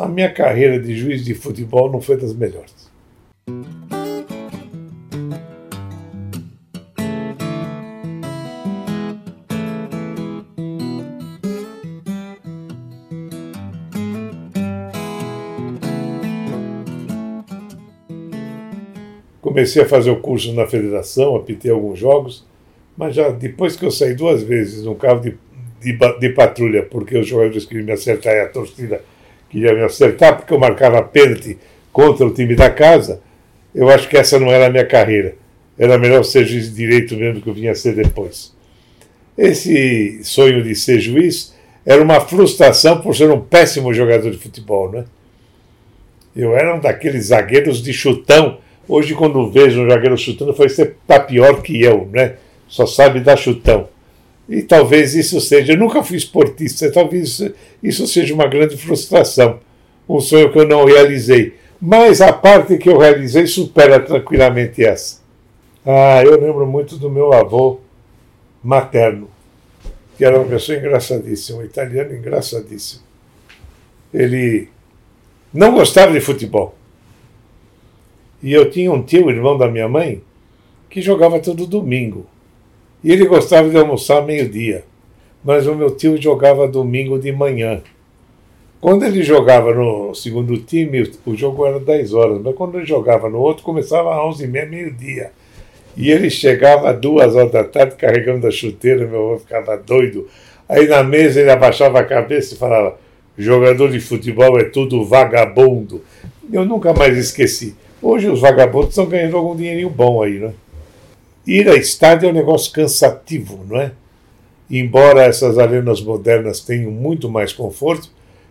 a minha carreira de juiz de futebol não foi das melhores. Comecei a fazer o curso na federação, apitei alguns jogos, mas já depois que eu saí duas vezes num carro de, de, de patrulha, porque os jogadores queriam me acertar e a torcida queria me acertar, porque eu marcava pênalti contra o time da casa, eu acho que essa não era a minha carreira. Era melhor ser juiz de direito mesmo que eu vinha ser depois. Esse sonho de ser juiz era uma frustração por ser um péssimo jogador de futebol, né? Eu era um daqueles zagueiros de chutão. Hoje, quando vejo um zagueiro chutando, foi ser tá pior que eu, né? Só sabe dar chutão. E talvez isso seja. Eu nunca fui esportista, talvez isso seja uma grande frustração. Um sonho que eu não realizei. Mas a parte que eu realizei supera tranquilamente essa. Ah, eu lembro muito do meu avô materno, que era uma pessoa engraçadíssima, um italiano engraçadíssimo. Ele não gostava de futebol. E eu tinha um tio, irmão da minha mãe, que jogava todo domingo. E ele gostava de almoçar meio-dia. Mas o meu tio jogava domingo de manhã. Quando ele jogava no segundo time, o jogo era 10 horas, mas quando ele jogava no outro, começava às 11h30, meio-dia. E ele chegava às duas horas da tarde carregando a chuteira, meu avô ficava doido. Aí na mesa ele abaixava a cabeça e falava: jogador de futebol é tudo vagabundo. Eu nunca mais esqueci. Hoje os vagabundos estão ganhando algum dinheirinho bom aí, né? Ir a estádio é um negócio cansativo, não é? Embora essas arenas modernas tenham muito mais conforto,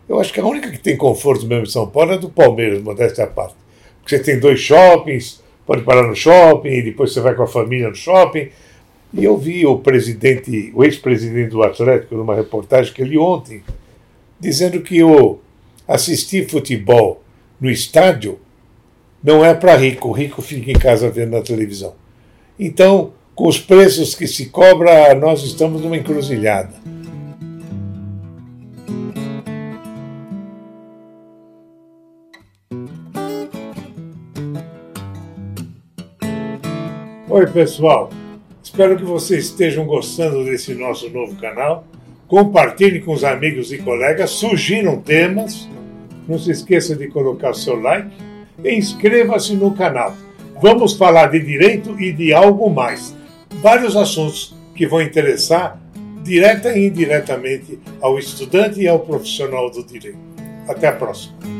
eu acho que a única que tem conforto mesmo em São Paulo é do Palmeiras, modéstia à parte. Porque você tem dois shoppings, pode parar no shopping, depois você vai com a família no shopping. E eu vi o presidente, o ex-presidente do Atlético, numa reportagem que eu li ontem, dizendo que o assistir futebol no estádio não é para rico, o rico fica em casa vendo na televisão. Então, com os preços que se cobra, nós estamos numa encruzilhada. Oi, pessoal. Espero que vocês estejam gostando desse nosso novo canal. Compartilhe com os amigos e colegas, sugiram temas. Não se esqueça de colocar seu like e inscreva-se no canal. Vamos falar de direito e de algo mais. Vários assuntos que vão interessar direta e indiretamente ao estudante e ao profissional do direito. Até a próxima.